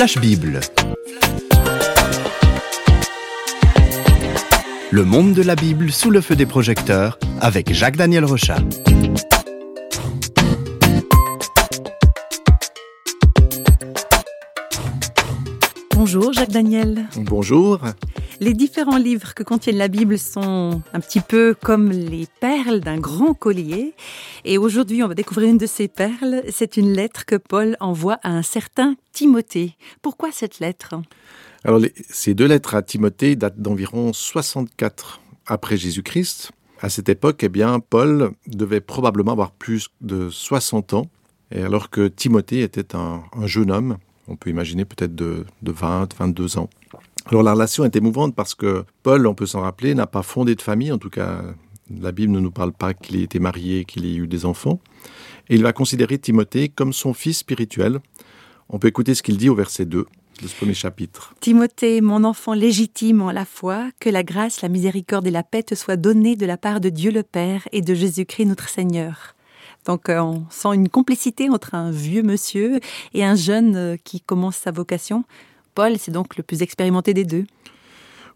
Flash Bible. Le monde de la Bible sous le feu des projecteurs avec Jacques-Daniel Rochat. Bonjour Jacques Daniel. Bonjour. Les différents livres que contiennent la Bible sont un petit peu comme les perles d'un grand collier. Et aujourd'hui, on va découvrir une de ces perles. C'est une lettre que Paul envoie à un certain Timothée. Pourquoi cette lettre? Alors, ces deux lettres à Timothée datent d'environ 64 après Jésus-Christ. À cette époque, eh bien, Paul devait probablement avoir plus de 60 ans, et alors que Timothée était un, jeune homme, on peut imaginer peut-être de, de 20, 22 ans. Alors la relation est émouvante parce que Paul, on peut s'en rappeler, n'a pas fondé de famille, en tout cas la Bible ne nous parle pas qu'il ait été marié, qu'il ait eu des enfants. Et il va considérer Timothée comme son fils spirituel. On peut écouter ce qu'il dit au verset 2 de ce premier chapitre. Timothée, mon enfant légitime en la foi, que la grâce, la miséricorde et la paix te soient données de la part de Dieu le Père et de Jésus-Christ notre Seigneur. Donc euh, on sent une complicité entre un vieux monsieur et un jeune euh, qui commence sa vocation. Paul, c'est donc le plus expérimenté des deux.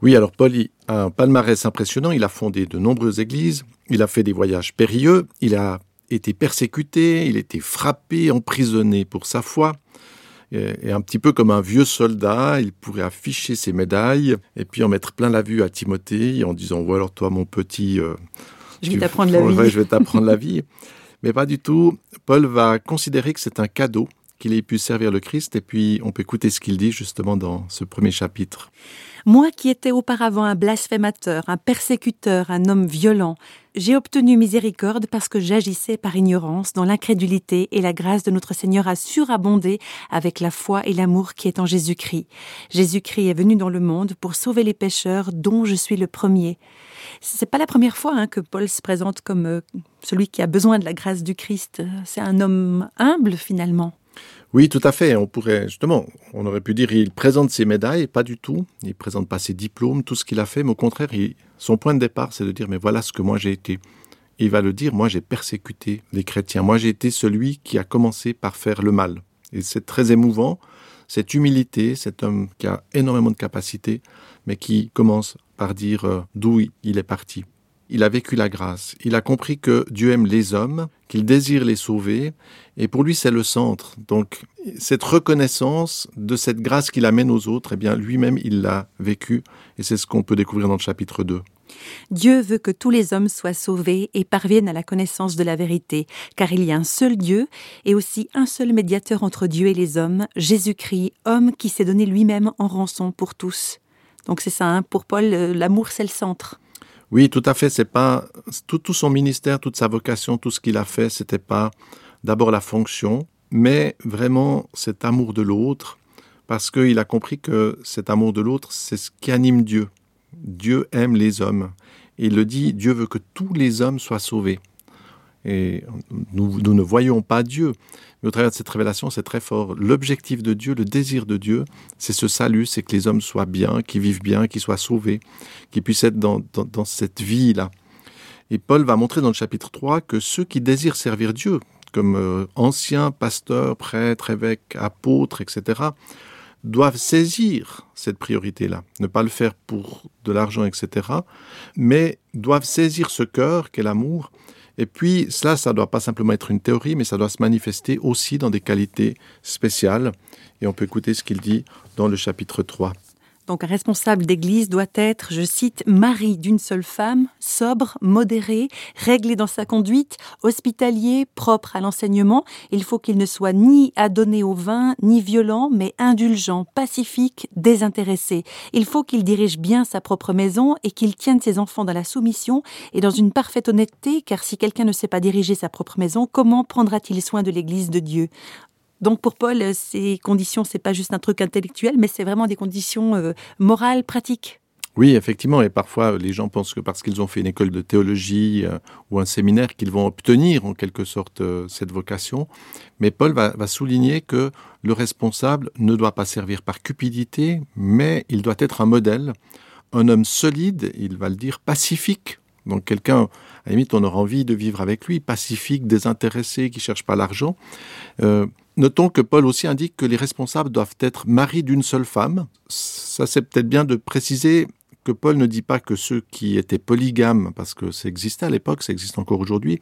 Oui, alors Paul a un palmarès impressionnant. Il a fondé de nombreuses églises, il a fait des voyages périlleux, il a été persécuté, il a été frappé, emprisonné pour sa foi. Et un petit peu comme un vieux soldat, il pourrait afficher ses médailles et puis en mettre plein la vue à Timothée en disant Ou alors toi, mon petit. Euh, je vais t'apprendre la vie. je vais t'apprendre la vie. Mais pas du tout. Paul va considérer que c'est un cadeau qu'il ait pu servir le Christ. Et puis, on peut écouter ce qu'il dit justement dans ce premier chapitre. Moi qui étais auparavant un blasphémateur, un persécuteur, un homme violent, j'ai obtenu miséricorde parce que j'agissais par ignorance dans l'incrédulité et la grâce de notre Seigneur a surabondé avec la foi et l'amour qui est en Jésus-Christ. Jésus-Christ est venu dans le monde pour sauver les pécheurs dont je suis le premier. C'est pas la première fois hein, que Paul se présente comme euh, celui qui a besoin de la grâce du Christ. C'est un homme humble finalement. Oui, tout à fait. On pourrait, justement, on aurait pu dire, il présente ses médailles, pas du tout. Il présente pas ses diplômes, tout ce qu'il a fait, mais au contraire, son point de départ, c'est de dire, mais voilà ce que moi j'ai été. il va le dire, moi j'ai persécuté les chrétiens. Moi j'ai été celui qui a commencé par faire le mal. Et c'est très émouvant, cette humilité, cet homme qui a énormément de capacités, mais qui commence par dire euh, d'où il est parti il a vécu la grâce. Il a compris que Dieu aime les hommes, qu'il désire les sauver, et pour lui c'est le centre. Donc cette reconnaissance de cette grâce qu'il amène aux autres, eh bien lui-même il l'a vécu, et c'est ce qu'on peut découvrir dans le chapitre 2. Dieu veut que tous les hommes soient sauvés et parviennent à la connaissance de la vérité, car il y a un seul Dieu et aussi un seul médiateur entre Dieu et les hommes, Jésus-Christ, homme qui s'est donné lui-même en rançon pour tous. Donc c'est ça, hein, pour Paul, euh, l'amour c'est le centre. Oui, tout à fait. C'est pas tout, tout, son ministère, toute sa vocation, tout ce qu'il a fait, c'était pas d'abord la fonction, mais vraiment cet amour de l'autre, parce qu'il a compris que cet amour de l'autre, c'est ce qui anime Dieu. Dieu aime les hommes. Il le dit, Dieu veut que tous les hommes soient sauvés. Et nous, ne voyons pas Dieu. Mais au travers de cette révélation, c'est très fort. L'objectif de Dieu, le désir de Dieu, c'est ce salut, c'est que les hommes soient bien, qu'ils vivent bien, qu'ils soient sauvés, qu'ils puissent être dans, dans, cette vie-là. Et Paul va montrer dans le chapitre 3 que ceux qui désirent servir Dieu, comme euh, anciens pasteurs, prêtres, évêques, apôtres, etc., doivent saisir cette priorité-là. Ne pas le faire pour de l'argent, etc., mais doivent saisir ce cœur qu'est l'amour et puis, cela, ça ne doit pas simplement être une théorie, mais ça doit se manifester aussi dans des qualités spéciales. Et on peut écouter ce qu'il dit dans le chapitre 3. Donc un responsable d'église doit être, je cite, mari d'une seule femme, sobre, modéré, réglé dans sa conduite, hospitalier, propre à l'enseignement. Il faut qu'il ne soit ni adonné au vin, ni violent, mais indulgent, pacifique, désintéressé. Il faut qu'il dirige bien sa propre maison et qu'il tienne ses enfants dans la soumission et dans une parfaite honnêteté, car si quelqu'un ne sait pas diriger sa propre maison, comment prendra-t-il soin de l'église de Dieu? Donc pour Paul, ces conditions, c'est pas juste un truc intellectuel, mais c'est vraiment des conditions euh, morales, pratiques. Oui, effectivement, et parfois les gens pensent que parce qu'ils ont fait une école de théologie euh, ou un séminaire, qu'ils vont obtenir en quelque sorte euh, cette vocation. Mais Paul va, souligner que le responsable ne doit pas servir par cupidité, mais il doit être un modèle, un homme solide, il va le dire, pacifique. Donc quelqu'un, à la limite, on aura envie de vivre avec lui, pacifique, désintéressé, qui cherche pas l'argent. Euh, Notons que Paul aussi indique que les responsables doivent être maris d'une seule femme. Ça, c'est peut-être bien de préciser que Paul ne dit pas que ceux qui étaient polygames, parce que ça existait à l'époque, ça existe encore aujourd'hui,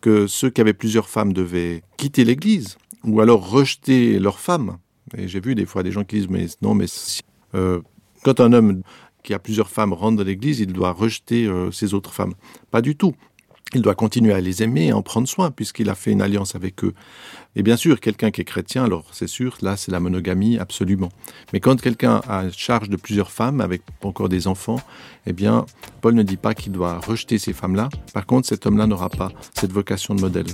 que ceux qui avaient plusieurs femmes devaient quitter l'Église ou alors rejeter leurs femmes. Et j'ai vu des fois des gens qui disent mais non, mais si, euh, quand un homme qui a plusieurs femmes rentre dans l'Église, il doit rejeter euh, ses autres femmes. Pas du tout. Il doit continuer à les aimer et en prendre soin puisqu'il a fait une alliance avec eux. Et bien sûr, quelqu'un qui est chrétien, alors c'est sûr, là c'est la monogamie absolument. Mais quand quelqu'un a charge de plusieurs femmes avec encore des enfants, eh bien, Paul ne dit pas qu'il doit rejeter ces femmes-là. Par contre, cet homme-là n'aura pas cette vocation de modèle.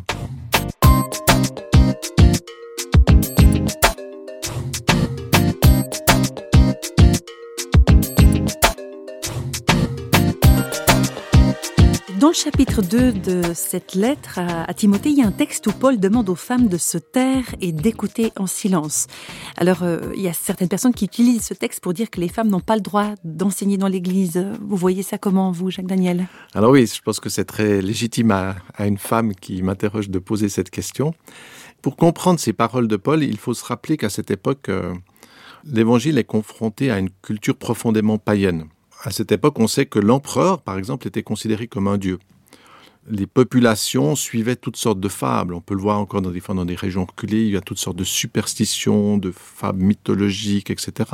Dans le chapitre 2 de cette lettre à, Timothée, il y a un texte où Paul demande aux femmes de se taire et d'écouter en silence. Alors, euh, il y a certaines personnes qui utilisent ce texte pour dire que les femmes n'ont pas le droit d'enseigner dans l'Église. Vous voyez ça comment, vous, Jacques Daniel? Alors oui, je pense que c'est très légitime à, une femme qui m'interroge de poser cette question. Pour comprendre ces paroles de Paul, il faut se rappeler qu'à cette époque, euh, l'Évangile est confronté à une culture profondément païenne. À cette époque, on sait que l'empereur, par exemple, était considéré comme un dieu. Les populations suivaient toutes sortes de fables. On peut le voir encore dans des, dans des régions reculées. Il y a toutes sortes de superstitions, de fables mythologiques, etc.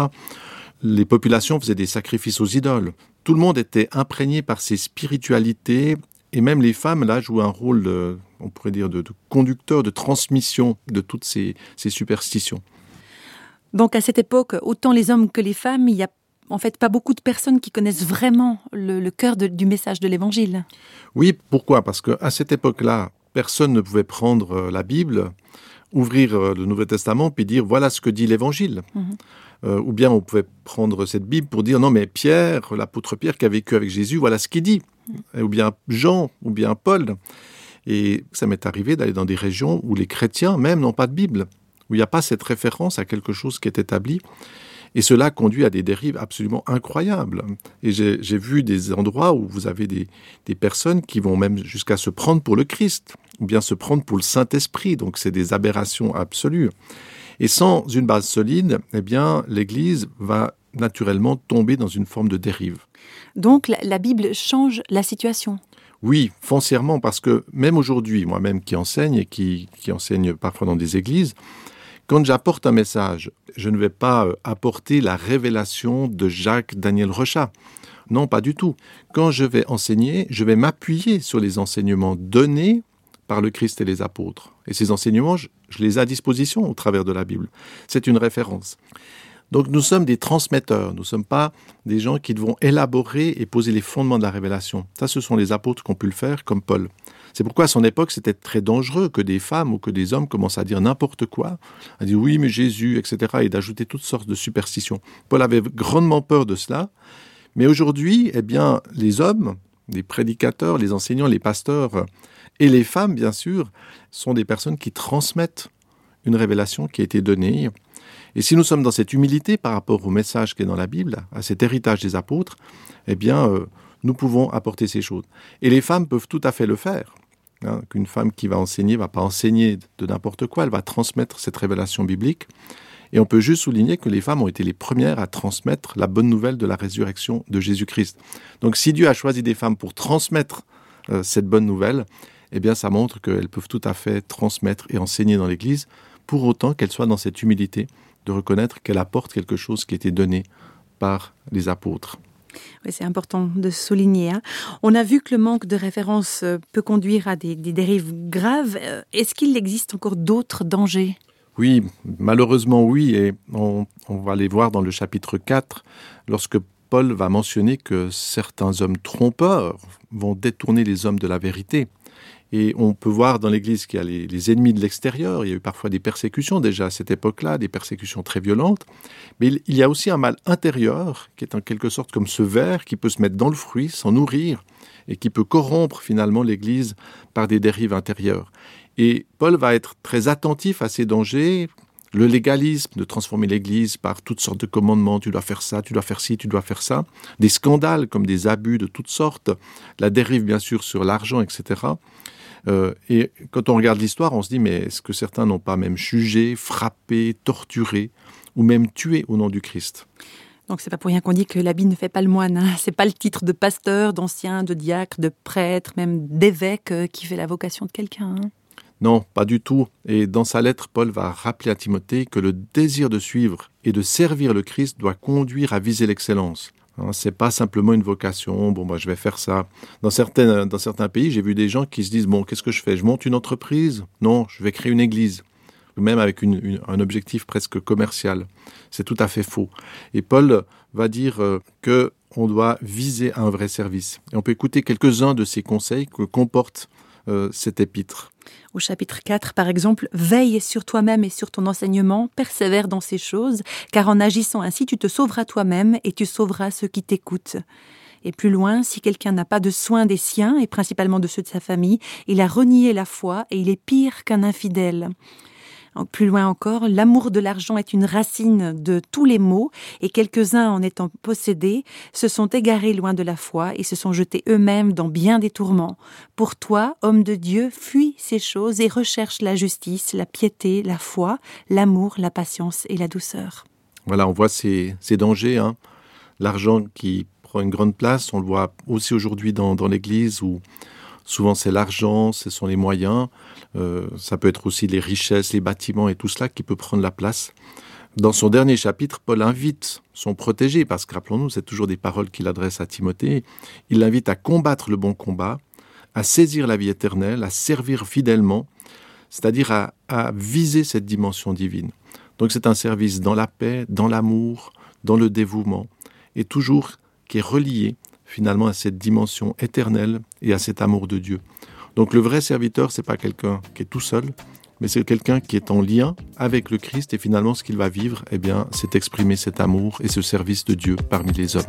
Les populations faisaient des sacrifices aux idoles. Tout le monde était imprégné par ces spiritualités et même les femmes, là, jouaient un rôle, de, on pourrait dire, de, conducteur, de transmission de toutes ces, ces superstitions. Donc à cette époque, autant les hommes que les femmes, il y a en fait pas beaucoup de personnes qui connaissent vraiment le, cœur du message de l'Évangile. Oui, pourquoi? Parce qu'à cette époque-là, personne ne pouvait prendre euh, la Bible, ouvrir euh, le Nouveau Testament, puis dire voilà ce que dit l'Évangile. Mhm. Euh, ou bien on pouvait prendre cette Bible pour dire non mais Pierre, l'apôtre Pierre qui a vécu avec Jésus, voilà ce qu'il dit. Ou bien Jean, ou bien Paul. Et ça m'est arrivé d'aller dans des régions où les chrétiens même n'ont pas de Bible, où il n'y a pas cette référence à quelque chose qui est établi. Et cela conduit à des dérives absolument incroyables. Et j'ai vu des endroits où vous avez des, des personnes qui vont même jusqu'à se prendre pour le Christ, ou bien se prendre pour le Saint-Esprit. Donc c'est des aberrations absolues. Et sans une base solide, eh bien, l'Église va naturellement tomber dans une forme de dérive. Donc la, Bible change la situation? Oui, foncièrement, parce que même aujourd'hui, moi-même qui enseigne et qui, qui enseigne parfois dans des églises, quand j'apporte un message, je ne vais pas euh, apporter la révélation de Jacques Daniel Rochat. Non, pas du tout. Quand je vais enseigner, je vais m'appuyer sur les enseignements donnés par le Christ et les apôtres. Et ces enseignements, je, les ai à disposition au travers de la Bible. C'est une référence. Donc nous sommes des transmetteurs, nous ne sommes pas des gens qui devons élaborer et poser les fondements de la révélation. Ça, ce sont les apôtres qui ont pu le faire, comme Paul. C'est pourquoi à son époque, c'était très dangereux que des femmes ou que des hommes commencent à dire n'importe quoi, à dire oui, mais Jésus, etc., et d'ajouter toutes sortes de superstitions. Paul avait grandement peur de cela. Mais aujourd'hui, eh bien, les hommes, les prédicateurs, les enseignants, les pasteurs et les femmes, bien sûr, sont des personnes qui transmettent une révélation qui a été donnée. Et si nous sommes dans cette humilité par rapport au message qui est dans la Bible, à cet héritage des apôtres, eh bien, euh, nous pouvons apporter ces choses. Et les femmes peuvent tout à fait le faire. Hein, qu'une femme qui va enseigner va pas enseigner de n'importe quoi, elle va transmettre cette révélation biblique. Et on peut juste souligner que les femmes ont été les premières à transmettre la bonne nouvelle de la résurrection de Jésus-Christ. Donc si Dieu a choisi des femmes pour transmettre euh, cette bonne nouvelle, eh bien ça montre qu'elles peuvent tout à fait transmettre et enseigner dans l'Église, pour autant qu'elles soient dans cette humilité de reconnaître qu'elles apportent quelque chose qui a été donné par les apôtres c'est important de souligner. Hein. On a vu que le manque de référence euh, peut conduire à des, dérives graves. Euh, est-ce qu'il existe encore d'autres dangers? Oui, malheureusement oui, et on, on, va les voir dans le chapitre 4, lorsque Paul va mentionner que certains hommes trompeurs vont détourner les hommes de la vérité. Et on peut voir dans l'Église qu'il y a les, ennemis de l'extérieur. Il y a eu parfois des persécutions déjà à cette époque-là, des persécutions très violentes. Mais il y a aussi un mal intérieur qui est en quelque sorte comme ce ver qui peut se mettre dans le fruit, s'en nourrir, et qui peut corrompre finalement l'Église par des dérives intérieures. Et Paul va être très attentif à ces dangers, le légalisme de transformer l'Église par toutes sortes de commandements, tu dois faire ça, tu dois faire ci, tu dois faire ça, des scandales comme des abus de toutes sortes, la dérive bien sûr sur l'argent, etc. Euh, et quand on regarde l'histoire, on se dit, mais est-ce que certains n'ont pas même jugé, frappé, torturé, ou même tué au nom du Christ? Donc c'est pas pour rien qu'on dit que l'habit ne fait pas le moine. Hein. C'est pas le titre de pasteur, d'ancien, de diacre, de prêtre, même d'évêque euh, qui fait la vocation de quelqu'un. Hein. Non, pas du tout. Et dans sa lettre, Paul va rappeler à Timothée que le désir de suivre et de servir le Christ doit conduire à viser l'excellence. Hein, c'est pas simplement une vocation. Bon, bah, je vais faire ça. Dans certains, dans certains pays, j'ai vu des gens qui se disent bon, qu'est-ce que je fais? Je monte une entreprise? Non, je vais créer une église. Même avec un objectif presque commercial. C'est tout à fait faux. Et Paul va dire euh, que on doit viser un vrai service. Et on peut écouter quelques-uns de ces conseils que comporte euh, cet épître. Au chapitre 4, par exemple, veille sur toi-même et sur ton enseignement, persévère dans ces choses, car en agissant ainsi, tu te sauveras toi-même et tu sauveras ceux qui t'écoutent. Et plus loin, si quelqu'un n'a pas de soin des siens, et principalement de ceux de sa famille, il a renié la foi et il est pire qu'un infidèle. Plus loin encore, l'amour de l'argent est une racine de tous les maux, et quelques-uns en étant possédés se sont égarés loin de la foi et se sont jetés eux-mêmes dans bien des tourments. Pour toi, homme de Dieu, fuis ces choses et recherche la justice, la piété, la foi, l'amour, la patience et la douceur. Voilà, on voit ces, dangers. Hein. L'argent qui prend une grande place, on le voit aussi aujourd'hui dans, dans l'Église où souvent c'est l'argent, ce sont les moyens. Euh, ça peut être aussi les richesses, les bâtiments et tout cela qui peut prendre la place. Dans son dernier chapitre, Paul invite son protégé, parce que rappelons-nous, c'est toujours des paroles qu'il adresse à Timothée, il l'invite à combattre le bon combat, à saisir la vie éternelle, à servir fidèlement, c'est-à-dire à, à viser cette dimension divine. Donc c'est un service dans la paix, dans l'amour, dans le dévouement, et toujours qui est relié finalement à cette dimension éternelle et à cet amour de Dieu. Donc le vrai serviteur, c'est pas quelqu'un qui est tout seul, mais c'est quelqu'un qui est en lien avec le Christ et finalement ce qu'il va vivre, eh bien, c'est exprimer cet amour et ce service de Dieu parmi les hommes.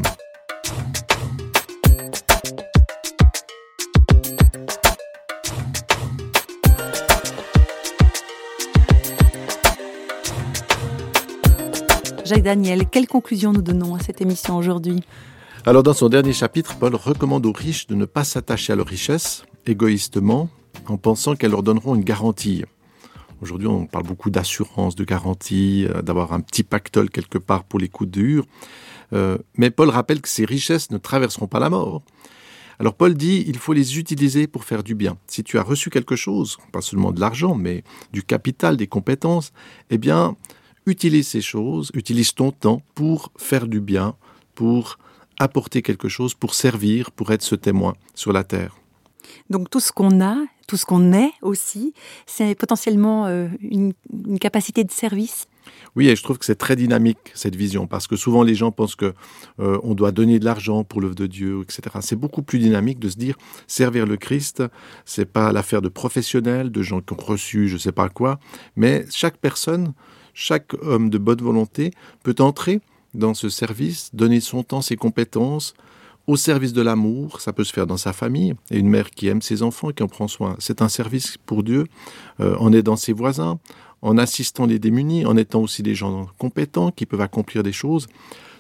Jacques Daniel, quelle conclusion nous donnons à cette émission aujourd'hui? Alors dans son dernier chapitre, Paul recommande aux riches de ne pas s'attacher à leur richesse égoïstement en pensant qu'elles leur donneront une garantie. Aujourd'hui, on parle beaucoup d'assurance, de garantie, euh, d'avoir un petit pactole quelque part pour les coups durs. Euh, mais Paul rappelle que ces richesses ne traverseront pas la mort. Alors Paul dit, il faut les utiliser pour faire du bien. Si tu as reçu quelque chose, pas seulement de l'argent, mais du capital, des compétences, eh bien, utilise ces choses, utilise ton temps pour faire du bien, pour apporter quelque chose pour servir, pour être ce témoin sur la terre. Donc tout ce qu'on a, tout ce qu'on est aussi, c'est potentiellement euh, une, capacité de service? Oui, et je trouve que c'est très dynamique cette vision, parce que souvent les gens pensent que euh, on doit donner de l'argent pour l'œuvre de Dieu, etc. C'est beaucoup plus dynamique de se dire servir le Christ, c'est pas l'affaire de professionnels, de gens qui ont reçu je sais pas quoi, mais chaque personne, chaque homme de bonne volonté peut entrer dans ce service, donner son temps, ses compétences au service de l'amour. Ça peut se faire dans sa famille. Et une mère qui aime ses enfants, qui en prend soin, c'est un service pour Dieu, euh, en aidant ses voisins, en assistant les démunis, en étant aussi des gens compétents qui peuvent accomplir des choses.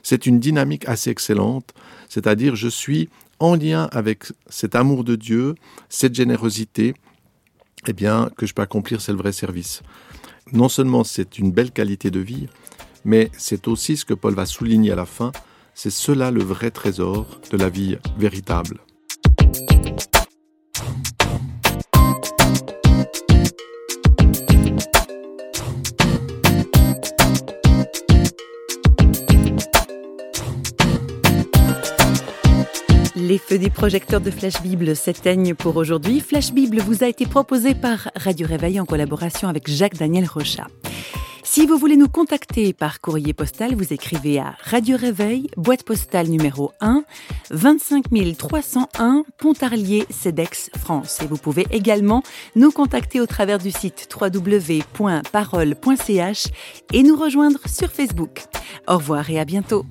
C'est une dynamique assez excellente, c'est-à-dire je suis en lien avec cet amour de Dieu, cette générosité, eh bien, que je peux accomplir, c'est le vrai service. Non seulement c'est une belle qualité de vie, mais c'est aussi ce que Paul va souligner à la fin, c'est cela le vrai trésor de la vie véritable. Les feux des projecteurs de Flash Bible s'éteignent pour aujourd'hui. Flash Bible vous a été proposé par Radio Réveil en collaboration avec Jacques-Daniel Rochat. Si vous voulez nous contacter par courrier postal, vous écrivez à Radio Réveil, boîte postale numéro 1, 25 301 Pontarlier, CEDEX, France. Et vous pouvez également nous contacter au travers du site www.parole.ch et nous rejoindre sur Facebook. Au revoir et à bientôt.